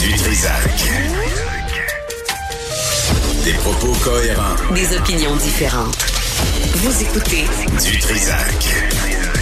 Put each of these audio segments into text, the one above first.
Du Trisac. Des propos cohérents. Des opinions différentes. Vous écoutez Du Trisac.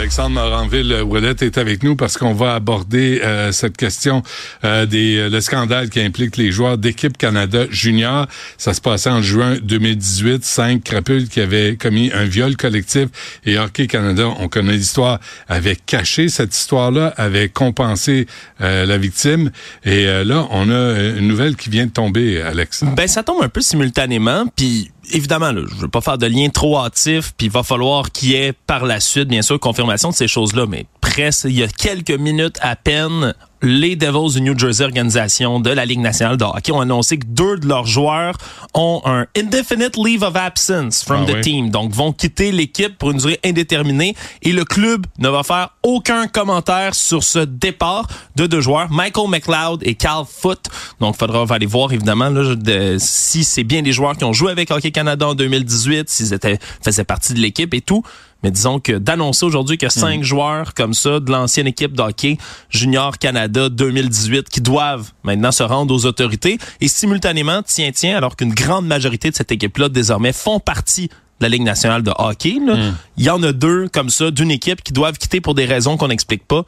Alexandre Moranville-Ouellette est avec nous parce qu'on va aborder euh, cette question euh, des euh, le scandale qui implique les joueurs d'équipe Canada junior. Ça se passait en juin 2018. Cinq crapules qui avaient commis un viol collectif et Hockey Canada, on connaît l'histoire, avait caché cette histoire-là, avait compensé la victime. Et là, on a une nouvelle qui vient de tomber, Alex. Ben, ça tombe un peu simultanément, puis évidemment, là, je veux pas faire de lien trop hâtif, puis il va falloir qu'il y ait par la suite, bien sûr, confirmation de ces choses-là, mais presque, il y a quelques minutes à peine, les Devils du New Jersey, organisation de la Ligue nationale de hockey, ont annoncé que deux de leurs joueurs ont un indefinite leave of absence from Ah the oui. team. Donc, vont quitter l'équipe pour une durée indéterminée et le club ne va faire aucun commentaire sur ce départ de deux joueurs, Michael McLeod et Carl Foot. Donc, faudra aller voir, évidemment, là, de- si c'est bien des joueurs qui ont joué avec Hockey Canada en 2018, s'ils étaient, faisaient partie de l'équipe et tout. Mais disons que d'annoncer aujourd'hui que cinq joueurs comme ça de l'ancienne équipe d'hockey Junior Canada 2018 qui doivent maintenant se rendre aux autorités et simultanément, tiens, tiens, alors qu'une grande majorité de cette équipe-là désormais font partie de la Ligue nationale de hockey, là, il y en a deux comme ça d'une équipe qui doivent quitter pour des raisons qu'on n'explique pas.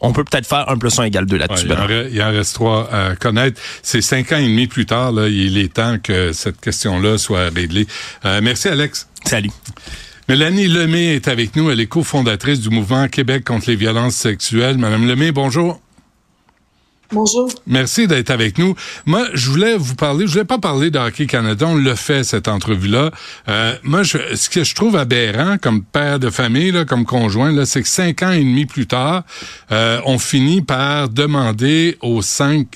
On peut peut-être faire un plus un égale deux Ouais, là-dessus. il, il en reste trois à connaître. C'est cinq ans et demi plus tard, là, il est temps que cette question-là soit réglée. Euh, merci, Alex. Salut. Mélanie Lemay est avec nous. Elle est cofondatrice du mouvement Québec contre les violences sexuelles. Madame Lemay, bonjour. Bonjour. Merci d'être avec nous. Moi, je voulais vous parler, je voulais pas parler de Canada, on l'a fait, cette entrevue-là. Euh, moi, je, ce que je trouve aberrant comme père de famille, là, comme conjoint, là, c'est que cinq ans et demi plus tard, euh, on finit par demander aux cinq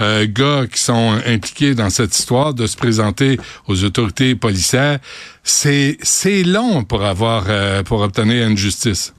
euh, gars qui sont impliqués dans cette histoire de se présenter aux autorités policières. C'est, c'est long pour avoir, euh, pour obtenir une justice.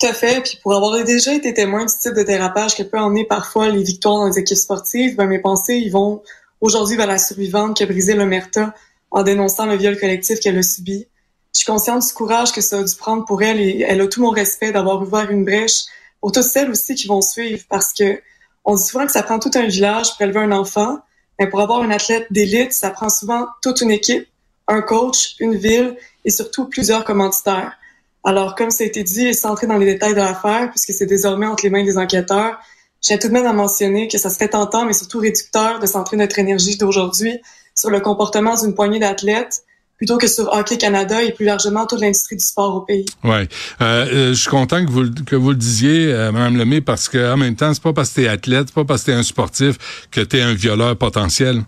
Tout à fait. Puis pour avoir déjà été témoin du type de dérapage que peut emmener parfois les victoires dans les équipes sportives, ben mes pensées ils vont aujourd'hui vers la survivante qui a brisé l'omerta en dénonçant le viol collectif qu'elle a subi. Je suis consciente du courage que ça a dû prendre pour elle et elle a tout mon respect d'avoir ouvert une brèche pour toutes celles aussi qui vont suivre parce que on dit souvent que ça prend tout un village pour élever un enfant, mais pour avoir un athlète d'élite, ça prend souvent toute une équipe, un coach, une ville et surtout plusieurs commanditaires. Alors, comme ça a été dit, sans entrer dans les détails de l'affaire, puisque c'est désormais entre les mains des enquêteurs, tiens tout de même à mentionner que ça serait tentant, mais surtout réducteur, de centrer notre énergie d'aujourd'hui sur le comportement d'une poignée d'athlètes plutôt que sur Hockey Canada et plus largement toute l'industrie du sport au pays. Ouais, euh, euh, je suis content que vous que vous le disiez, euh, Madame Lemay, parce que en même temps, c'est pas parce que t'es athlète, c'est pas parce que t'es un sportif que t'es un violeur potentiel.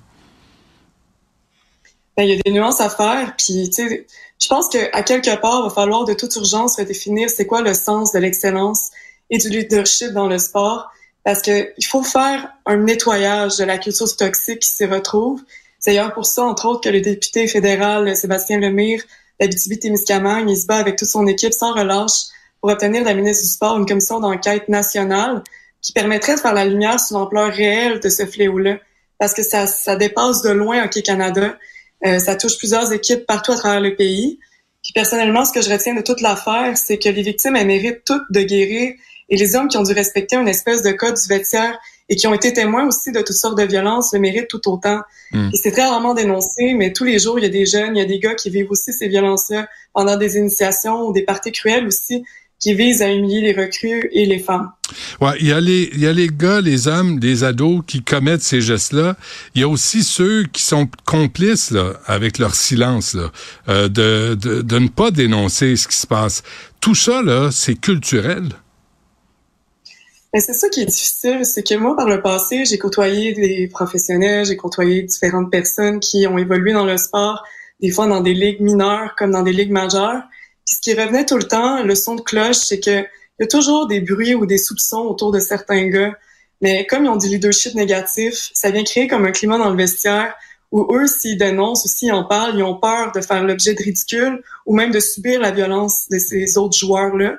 Ben, il y a des nuances à faire, puis tu sais, je pense qu'à quelque part, il va falloir de toute urgence redéfinir c'est quoi le sens de l'excellence et du leadership dans le sport, parce que il faut faire un nettoyage de la culture toxique qui s'y retrouve. C'est d'ailleurs pour ça, entre autres, que le député fédéral Sébastien Lemire d'Abitibi-Témiscamingue, il se bat avec toute son équipe sans relâche pour obtenir de la ministre du Sport une commission d'enquête nationale qui permettrait de faire la lumière sur l'ampleur réelle de ce fléau-là, parce que ça, ça dépasse de loin Hockey Canada. Euh, ça touche plusieurs équipes partout à travers le pays. Puis personnellement, ce que je retiens de toute l'affaire, c'est que les victimes, elles méritent toutes de guérir et les hommes qui ont dû respecter une espèce de code du vestiaire et qui ont été témoins aussi de toutes sortes de violences le méritent tout autant. Mm. Et c'est très rarement dénoncé, mais tous les jours, il y a des jeunes, il y a des gars qui vivent aussi ces violences-là pendant des initiations ou des parties cruelles aussi qui visent à humilier les recrues et les femmes. Ouais, il y a les il y a les gars, les hommes, les ados qui commettent ces gestes-là. Il y a aussi ceux qui sont complices là avec leur silence là, euh, de, de de ne pas dénoncer ce qui se passe. Tout ça là, c'est culturel. Mais c'est ça qui est difficile, c'est que moi, par le passé, j'ai côtoyé des professionnels, j'ai côtoyé différentes personnes qui ont évolué dans le sport, des fois dans des ligues mineures comme dans des ligues majeures. Ce qui revenait tout le temps, le son de cloche, c'est que il y a toujours des bruits ou des soupçons autour de certains gars. Mais comme ils ont du leadership négatif, ça vient créer comme un climat dans le vestiaire où eux, s'ils dénoncent ou s'ils en parlent, ils ont peur de faire l'objet de ridicule ou même de subir la violence de ces autres joueurs-là.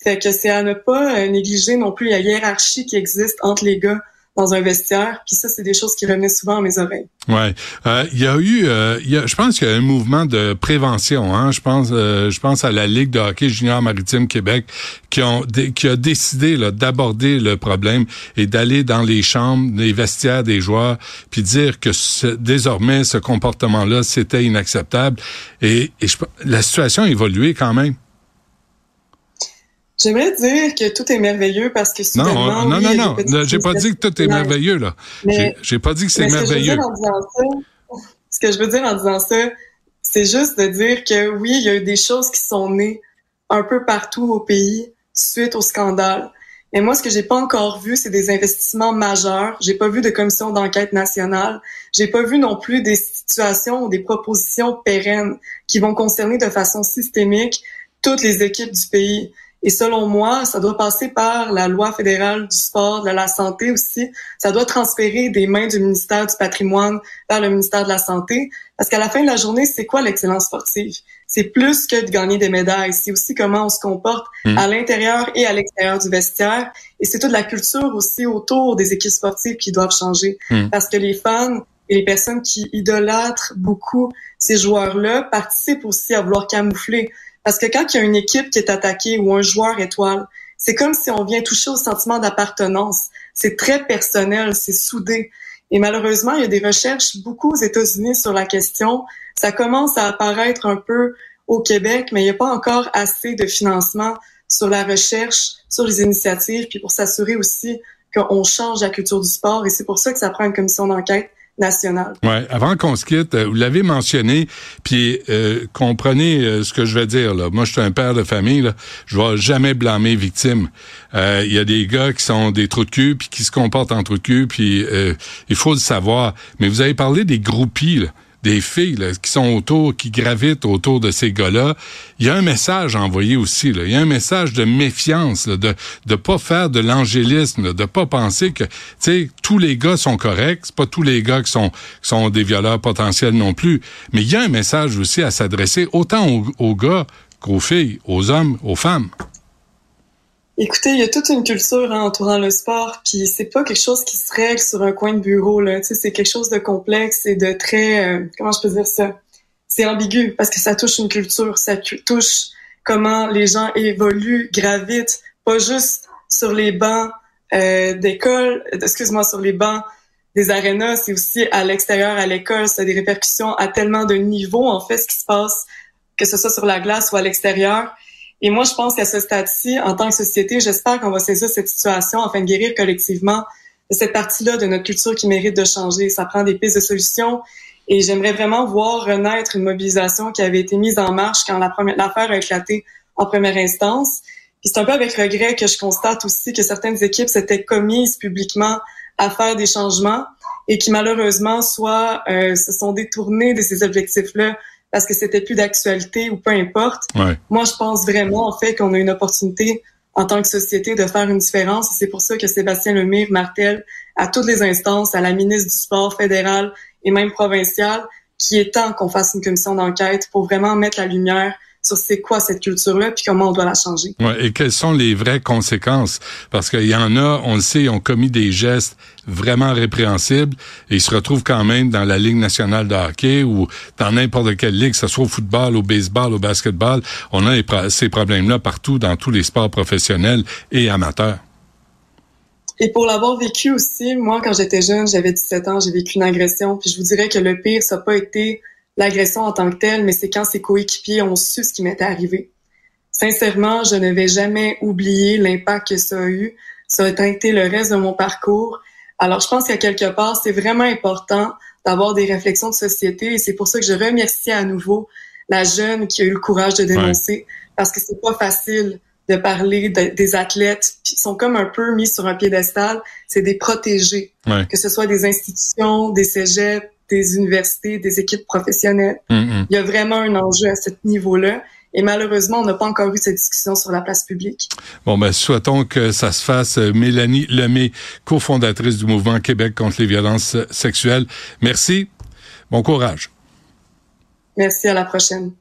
Fait que c'est à ne pas euh, négliger non plus la hiérarchie qui existe entre les gars dans un vestiaire. Puis ça, c'est des choses qui revenaient souvent à mes oreilles. Ouais, euh, il y a eu, euh, y a, je pense qu'il y a un mouvement de prévention. Hein? Je pense, euh, je pense à la Ligue de hockey junior maritime Québec qui ont, qui a décidé d'aborder le problème et d'aller dans les chambres, les vestiaires des joueurs, puis dire que désormais ce comportement-là c'était inacceptable. Et, et je, la situation a évolué quand même. J'aimerais dire que tout est merveilleux parce que soudainement... Non, non, non, non, j'ai pas dit que tout est merveilleux, là. J'ai pas dit que c'est merveilleux. Ce que je veux dire en disant ça, c'est juste de dire que oui, il y a eu des choses qui sont nées un peu partout au pays suite au scandale. Mais moi, ce que j'ai pas encore vu, c'est des investissements majeurs. J'ai pas vu de commission d'enquête nationale. J'ai pas vu non plus des situations ou des propositions pérennes qui vont concerner de façon systémique toutes les équipes du pays. Et selon moi, ça doit passer par la loi fédérale du sport, de la santé aussi. Ça doit transférer des mains du ministère du patrimoine vers le ministère de la santé. Parce qu'à la fin de la journée, c'est quoi l'excellence sportive? C'est plus que de gagner des médailles. C'est aussi comment on se comporte mmh. à l'intérieur et à l'extérieur du vestiaire. Et c'est toute la culture aussi autour des équipes sportives qui doivent changer. Mmh. Parce que les fans et les personnes qui idolâtrent beaucoup ces joueurs-là participent aussi à vouloir camoufler parce que quand il y a une équipe qui est attaquée ou un joueur étoile, c'est comme si on vient toucher au sentiment d'appartenance. C'est très personnel, c'est soudé. Et malheureusement, il y a des recherches beaucoup aux États-Unis sur la question. Ça commence à apparaître un peu au Québec, mais il n'y a pas encore assez de financement sur la recherche, sur les initiatives, puis pour s'assurer aussi qu'on change la culture du sport. Et c'est pour ça que ça prend une commission d'enquête nationale. Ouais, avant qu'on se quitte, euh, vous l'avez mentionné, puis euh, comprenez euh, ce que je vais dire. Moi, je suis un père de famille, là. je vais jamais blâmer victime. Il y a des gars qui sont des trous de cul, puis qui se comportent en trous de cul, puis il faut le savoir. Mais vous avez parlé des groupies. Des filles qui sont autour, qui gravitent autour de ces gars-là, il y a un message envoyé aussi. Là. Il y a un message de méfiance, là, de ne pas faire de l'angélisme, de pas penser que tous les gars sont corrects. C'est pas tous les gars qui sont, qui sont des violeurs potentiels non plus. Mais il y a un message aussi à s'adresser autant aux, aux gars qu'aux filles, aux hommes, aux femmes. Écoutez, il y a toute une culture hein, entourant le sport, puis c'est pas quelque chose qui se règle sur un coin de bureau là. Tu sais, c'est quelque chose de complexe et de très, euh, comment je peux dire ça? C'est ambigu parce que ça touche une culture, ça touche comment les gens évoluent, gravitent, pas juste sur les bancs euh, d'école, excuse-moi, sur les bancs des arénas, c'est aussi à l'extérieur, à l'école, ça a des répercussions à tellement de niveaux en fait ce qui se passe, que ce soit sur la glace ou à l'extérieur. Et moi, je pense qu'à ce stade-ci, en tant que société, j'espère qu'on va saisir cette situation afin de guérir collectivement cette partie-là de notre culture qui mérite de changer. Ça prend des pistes de solutions. Et j'aimerais vraiment voir renaître une mobilisation qui avait été mise en marche quand l'affaire a éclaté en première instance. Puis c'est un peu avec regret que je constate aussi que certaines équipes s'étaient commises publiquement à faire des changements et qui malheureusement soit euh, se sont détournées de ces objectifs-là parce que c'était plus d'actualité ou peu importe. Moi, je pense vraiment, en fait, qu'on a une opportunité en tant que société de faire une différence. C'est pour ça que Sébastien Lemire martèle à toutes les instances, à la ministre du Sport fédéral et même provincial, qui est temps qu'on fasse une commission d'enquête pour vraiment mettre la lumière sur c'est quoi cette culture-là, puis comment on doit la changer. Ouais, et quelles sont les vraies conséquences? Parce qu'il y en a, on le sait, ils ont commis des gestes vraiment répréhensibles et ils se retrouvent quand même dans la Ligue nationale de hockey ou dans n'importe quelle ligue, que ce soit au football, au baseball, au basketball. On a ces problèmes-là partout dans tous les sports professionnels et amateurs. Et pour l'avoir vécu aussi, moi, quand j'étais jeune, j'avais 17 ans, j'ai vécu une agression, puis je vous dirais que le pire, ça n'a pas été l'agression en tant que telle, mais c'est quand ses coéquipiers ont su ce qui m'était arrivé. Sincèrement, je ne vais jamais oublier l'impact que ça a eu. Ça a été le reste de mon parcours. Alors, je pense qu'à quelque part, c'est vraiment important d'avoir des réflexions de société et c'est pour ça que je remercie à nouveau la jeune qui a eu le courage de dénoncer parce que c'est pas facile de parler des athlètes qui sont comme un peu mis sur un piédestal. C'est des protégés, que ce soit des institutions, des cégeps, des universités, des équipes professionnelles. Mm-hmm. Il y a vraiment un enjeu à ce niveau-là. Et malheureusement, on n'a pas encore eu cette discussion sur la place publique. Bon, ben, souhaitons que ça se fasse. Mélanie Lemay, cofondatrice du mouvement Québec contre les violences sexuelles. Merci. Bon courage. Merci. À la prochaine.